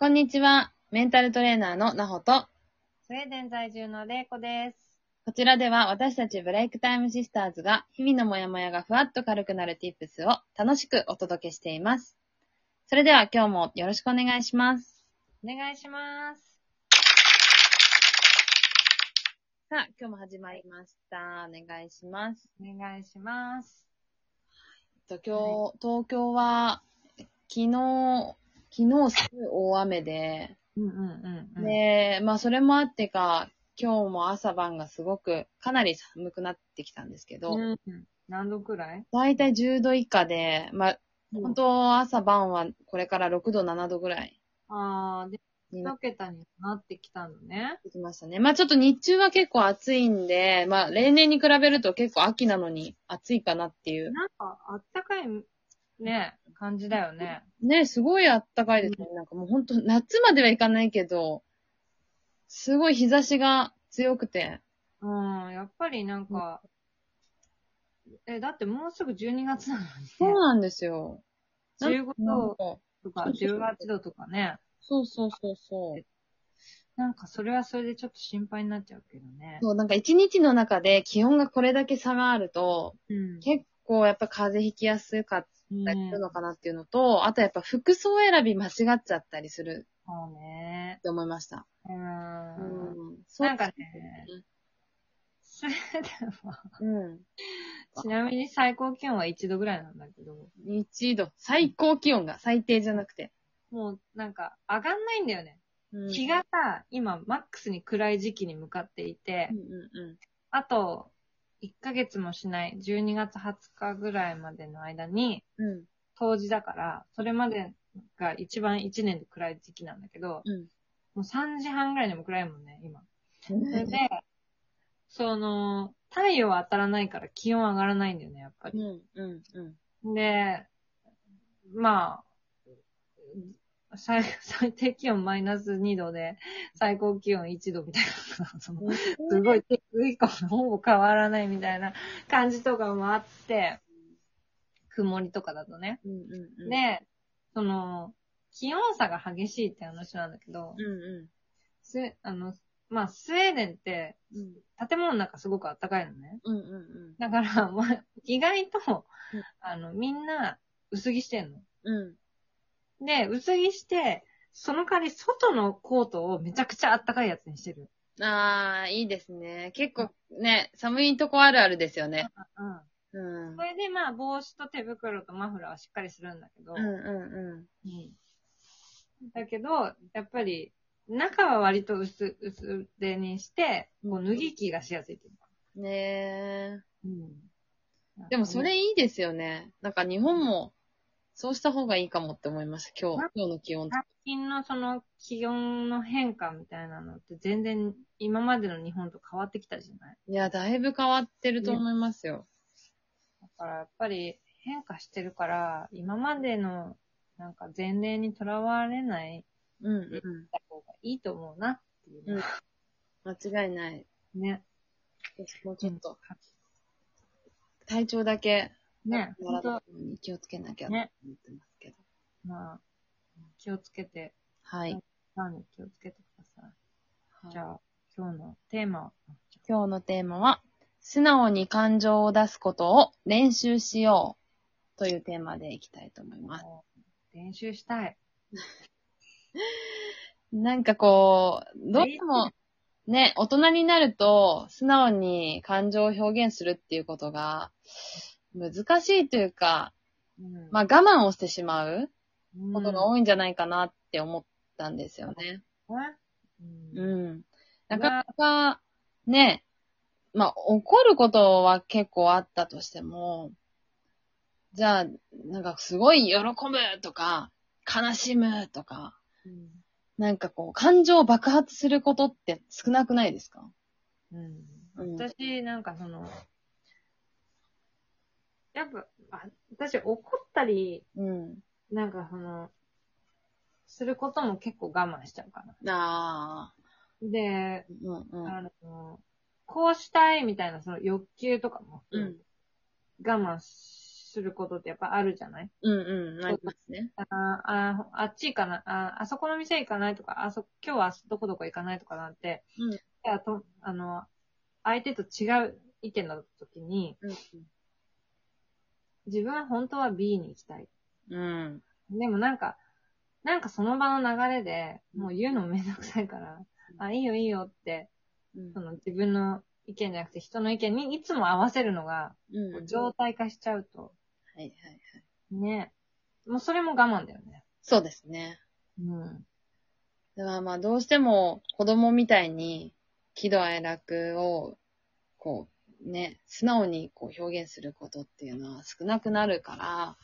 こんにちは。メンタルトレーナーのなほと、スウェーデン在住のれいこです。こちらでは私たちブレイクタイムシスターズが日々のモヤモヤがふわっと軽くなる tips を楽しくお届けしています。それでは今日もよろしくお願いします。お願いします。さあ、今日も始まりました。お願いします。お願いします。えっと今日、東京は昨日、昨日すごい大雨で、うんうんうん、うん。で、まあそれもあってか、今日も朝晩がすごくかなり寒くなってきたんですけど、うんうん、何度くらい？だいたい10度以下で、まあ、本当朝晩はこれから6度、7度ぐらいあー、で、になっ一桁になってきたのね。てきましたね。まあちょっと日中は結構暑いんで、まあ例年に比べると結構秋なのに暑いかなっていう。なんか、あったかい、ね、感じだよね。ね、すごい暖かいですね。なんかもう本当夏まではいかないけど、すごい日差しが強くて。うん、やっぱりなんか、え、だってもうすぐ12月なのにね。そうなんですよ。15なん度かとか18度とかね。そうそうそうそう。なんかそれはそれでちょっと心配になっちゃうけどね。そう、なんか一日の中で気温がこれだけ差があると、うん。結構やっぱ風邪ひきやすかったりするのかなっていうのと、あとやっぱ服装選び間違っちゃったりするそうねっ。て思いました。う。うんん。なんかねうん、スウェーデンは、うん。ちなみに最高気温は1度ぐらいなんだけど、1度。最高気温が最低じゃなくて。もうなんか上がんないんだよね。うん日がさ、今マックスに暗い時期に向かっていてう、んうんあと1ヶ月もしない12月20日ぐらいまでの間に、うん。だから、それまでが一番1年で暗い時期なんだけど、うん。もう3時半ぐらいでも暗いもんね、今。それで、その、太陽は当たらないから気温上がらないんだよね、やっぱり。うんうんうん。で、まあ、最 最低気温マイナス2度で、最高気温1度みたいな、その、すごい低いかもほぼ変わらないみたいな感じとかもあって、曇りとかだとね。うんうんうん。で、その、気温差が激しいって話なんだけど、うんうスあの、まあ、スウェーデンって、ん。うん建物の中すごく暖かいのね。うんうんだから、まあ、意外とうん、あの、みんな薄着してんの。うん。で、薄着して、その代わり外のコートをめちゃくちゃ暖かいやつにしてる。うん。ああ、いいですね。結構ね、寒いとこあるあるですよね。うん。うん。それでまあ、帽子と手袋とマフラーはしっかりするんだけど、うんうんうんだけど、やっぱり、中は割と薄、薄手にして、こう脱ぎ着がしやすいっていう。ねえ。うん。でもそれいいですよね。なんか日本も、そうした方がいいかもって思いました。今日、今日の気温。最近のその気温の変化みたいなのって全然今までの日本と変わってきたじゃない？いや、だいぶ変わってると思いますよ。だからやっぱり変化してるから、今までのなんか前例にとらわれないうんうん。た方がいいと思うなっていうのは間違いない。ね。私もちょっと、体調だけ、ね、本当に気をつけなきゃとね思ってますけど。まあ、気をつけて、はい。何に気をつけてください。はいじゃあ、今日のテーマは、今日のテーマは、素直に感情を出すことを練習しようというテーマでいきたいと思います。練習したい。なんかこう、どうしてもね、大人になると素直に感情を表現するっていうことが難しいというか、うん。まあ我慢をしてしまううん。ことが多いんじゃないかなって思ったんですよね。ね。ううん。ん。なかなか、ね、まあ、怒ることは結構あったとしても、じゃあ、なんかすごい喜ぶとか、悲しむとか、うん。なんかこう、感情を爆発することって少なくないですか？うん。うん。私、なんかその、やっぱ、あ私怒ったり、うん。なんかその、することも結構我慢しちゃうかな。ああ。で、うんうん。あの、こうしたいみたいなその欲求とかも、うん我慢すすることってやっぱあるじゃない？うんうん、ありますね。ああ、あっち行かない、あ、あそこの店行かないとか、あそ、今日はどこどこ行かないとかなんて、うんいやと、あの、相手と違う意見の時に、うん自分は本当は B に行きたい。うん。でもなんか、なんかその場の流れで、もう言うのもめんどくさいから、あ、いいよいいよって、うんその自分の意見じゃなくて人の意見にいつも合わせるのが、うん。はい状態化しちゃうと、はいはい。ね。もうそれも我慢だよね。そうですね。うん。だからまあどうしても子供みたいに喜怒哀楽をこうね、素直にこう表現することっていうのは少なくなるから、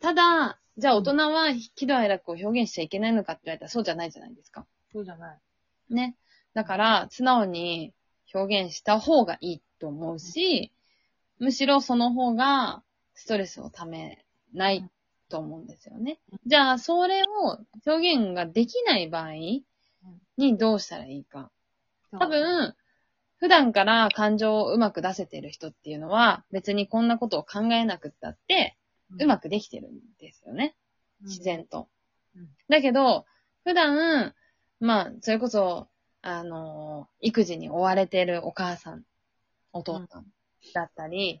ただ、じゃあ大人は喜怒哀楽を表現しちゃいけないのかって言われたらそうじゃないじゃないですか。そうじゃない。ね。だから素直に表現した方がいいと思うし、むしろその方がストレスをためないと思うんですよね。じゃあ、それを表現ができない場合にどうしたらいいか。多分、普段から感情をうまく出せてる人っていうのは、別にこんなことを考えなくったって、うまくくできてるんですよね。自然と。うん。だけど、普段、まあ、それこそ、あの、育児に追われてるお母さん、お父さんだったり、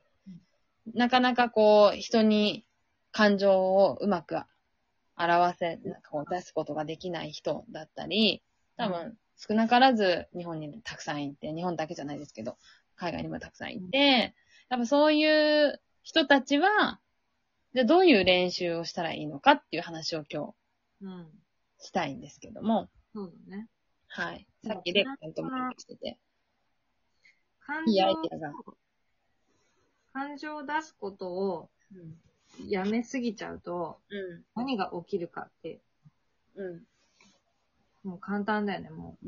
なかなかこう、人に感情をうまく表せ、なんかこう出すことができない人だったり、多分、少なからず日本にたくさんいて、日本だけじゃないですけど、海外にもたくさんいて、多分そういう人たちは、じゃあどういう練習をしたらいいのかっていう話を今うん。日したいんですけども、そうだね。はい。さっきレックンとも話してて、感いいアイ情デアが。感情を出すことをやめすぎちゃうと、うん。何が起きるかって、うん。もう簡単だよね、も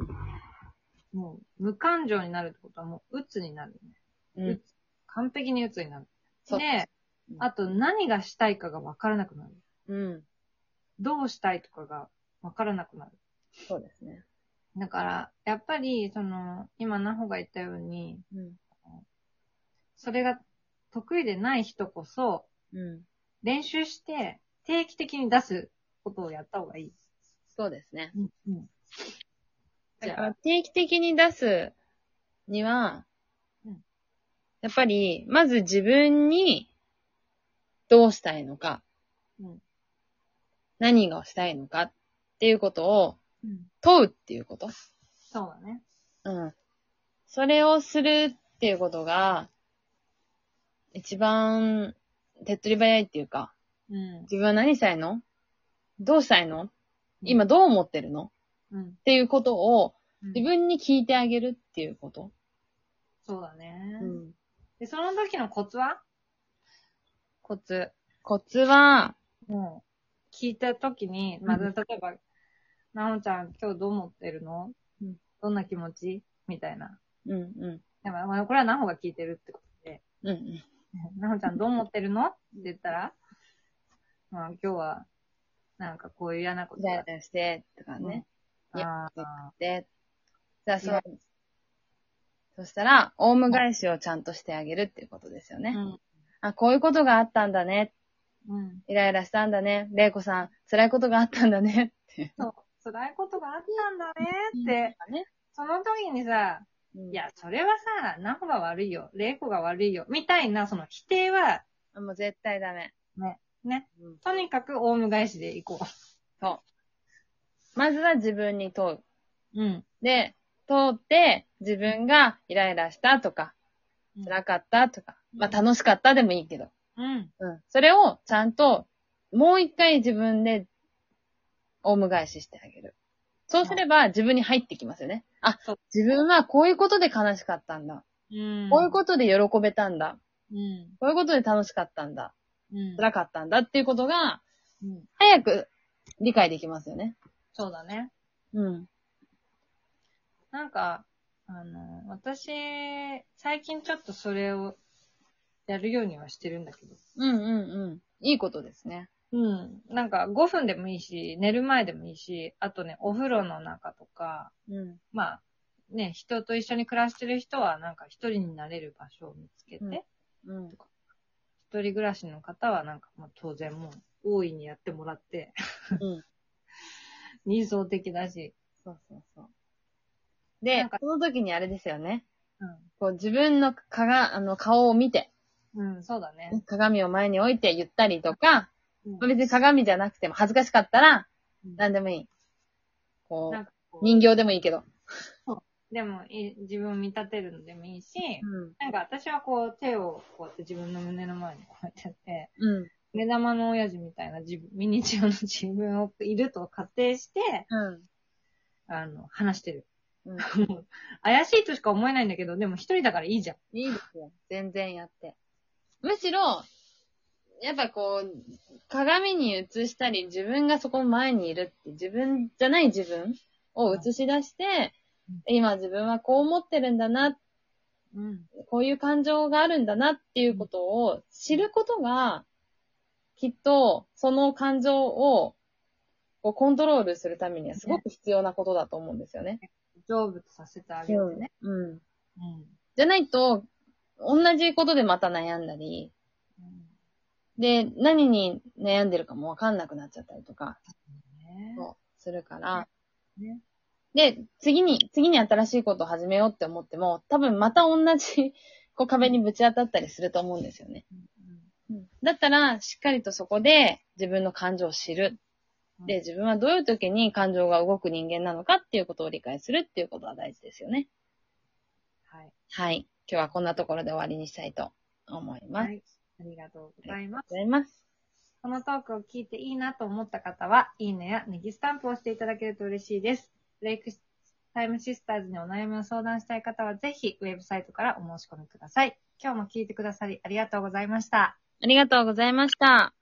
う。もう、無感情になるってことはもう、鬱になるよね。うん。鬱完璧に鬱になる。で、うんあと何がしたいかがわからなくなる。うん。どうしたいとかがわからなくなる。そうですね。だから、やっぱり、その、今、ナホが言ったように、うん。それが得意でない人こそ、うん。練習して、定期的に出すことをやった方がいい。そうですね。うん。うん。定期的に出すにはうん、やっぱり、まず自分にどうしたいのか、うん。何がしたいのかっていうことをうん。問うっていうこと。そうだね。うん。それをするっていうことが、一番手っ取り早いっていうか、うん。自分は何したいの？どうしたいの？今どう思ってるの？っうん。ていうことをうん自分に聞いてあげるっていうこと。そうだね。ん。で、その時のコツは？コツ。コツは、もう、聞いた時に、まず、うん例えば、なおちゃん今日どう思ってるの、うんどんな気持ち？みたいな。うんうん。でもまあ、これはなほが聞いてるってことで、うんうん。なほちゃんどう思ってるの？って言ったら、まあ、今日は、なんかこういう嫌なことがイライラして、とかね。いやああで、じゃあそう、そしたら、オウム返しをちゃんとしてあげるっていうことですよね。うん。あ、こういうことがあったんだね。うん。イライラしたんだね。レイコさん、辛いことがあったんだね。って。そう。辛いことがあったんだねって、ね。その時にさ、うんいや、それはさ、ナホが悪いよ、レイコが悪いよ、みたいな、その否定は、もう絶対ダメ。ね、うんとにかくオウム返しでいこまずは自分に問う。う。うん。で、問って、自分がイライラしたとか、辛かったとか、まあ楽しかったでもいいけど。うん。うん。それをちゃんと、もう一回自分で、オウム返ししてあげる。そうすれば自分に入ってきますよね。あそう、自分はこういうことで悲しかったんだ。うん。こういうことで喜べたんだ。うん。こういうことで楽しかったんだ。うん。辛かったんだっていうことが、うん。早く理解できますよね。そうだね。うん。なんか、あの、私、最近ちょっとそれをやるようにはしてるんだけど。うんうんうん。いいことですね。うん。なんか5分でもいいし、寝る前でもいいし、あとね、お風呂の中とか、うん。まあ、ね、人と一緒に暮らしてる人は、なんか一人になれる場所を見つけて、うんうん。一人暮らしの方はなんか、まあ当然もう、大いにやってもらって、うん。理想的だし。そうそうそう。でなんか、その時にあれですよね。うこう自分のかが、あの、顔を見て、ん。うん、そうだね。鏡を前に置いて言ったりとか、うんまあ別に鏡じゃなくても恥ずかしかったら、うん何でもいい。こう、なんかこう人形でもいいけど。でもい自分を見立てるのでもいいし、うん。なんか私はこう手をこうやって自分の胸の前にこうやってやって、うん。目玉の親父みたいな自分、ミニチュアの自分をいると仮定して、うん。あの、話してる。うん。怪しいとしか思えないんだけど、でも一人だからいいじゃん。いいですよ。全然やって。むしろ、やっぱこう、鏡に映したり、自分がそこの前にいるって、自分じゃない自分を映し出して、うん今自分はこう思ってるんだな、うん。こういう感情があるんだなっていうことを知ることが、きっとその感情をこうコントロールするためにはすごく必要なことだと思うんですよね。成仏させてあげてね。うん。うん。じゃないと、同じことでまた悩んだり、で、何に悩んでるかもわかんなくなっちゃったりとか、するから、ねで、次に、次に新しいことを始めようって思っても、多分また同じ、こう壁にぶち当たったりすると思うんですよね。だったら、しっかりとそこで自分の感情を知る。で、自分はどういう時に感情が動く人間なのかっていうことを理解するっていうことは大事ですよね。はい。はい。今日はこんなところで終わりにしたいと思います。ありはい。ありがとうございます。がとうございます。このトークを聞いていいなと思った方は、いいねやネギスタンプをしていただけると嬉しいです。レイクタイムシスターズにお悩みを相談したい方は、ぜひウェブサイトからお申し込みください。今日も聞いてくださりありがとうございました。ありがとうございました。